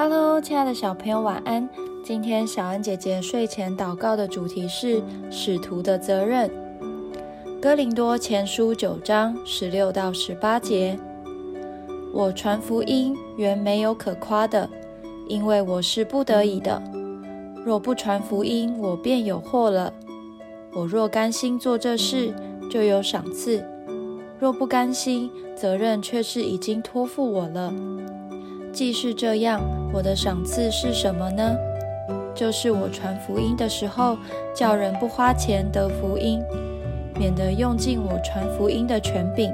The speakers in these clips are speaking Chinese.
Hello，亲爱的小朋友，晚安。今天小安姐姐睡前祷告的主题是使徒的责任。哥林多前书九章十六到十八节：我传福音原没有可夸的，因为我是不得已的。若不传福音，我便有祸了。我若甘心做这事，就有赏赐；若不甘心，责任却是已经托付我了。既是这样，我的赏赐是什么呢？就是我传福音的时候，叫人不花钱得福音，免得用尽我传福音的权柄。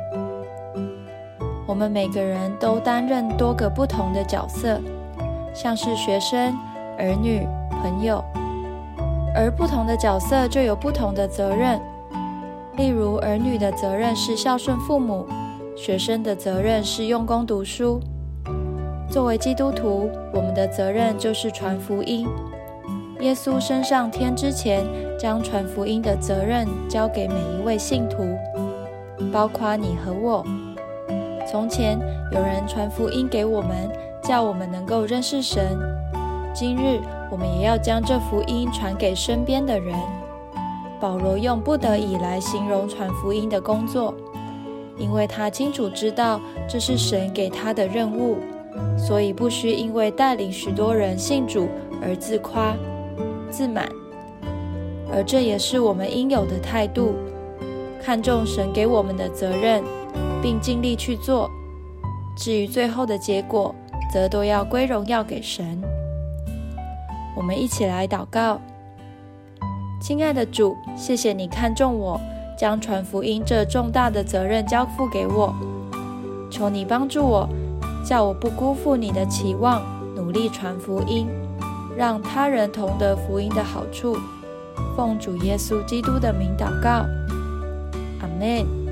我们每个人都担任多个不同的角色，像是学生、儿女、朋友，而不同的角色就有不同的责任。例如，儿女的责任是孝顺父母，学生的责任是用功读书。作为基督徒，我们的责任就是传福音。耶稣升上天之前，将传福音的责任交给每一位信徒，包括你和我。从前有人传福音给我们，叫我们能够认识神。今日我们也要将这福音传给身边的人。保罗用“不得已”来形容传福音的工作，因为他清楚知道这是神给他的任务。所以不需因为带领许多人信主而自夸、自满，而这也是我们应有的态度。看重神给我们的责任，并尽力去做。至于最后的结果，则都要归荣耀给神。我们一起来祷告：亲爱的主，谢谢你看重我，将传福音这重大的责任交付给我。求你帮助我。叫我不辜负你的期望，努力传福音，让他人同得福音的好处。奉主耶稣基督的名祷告，阿门。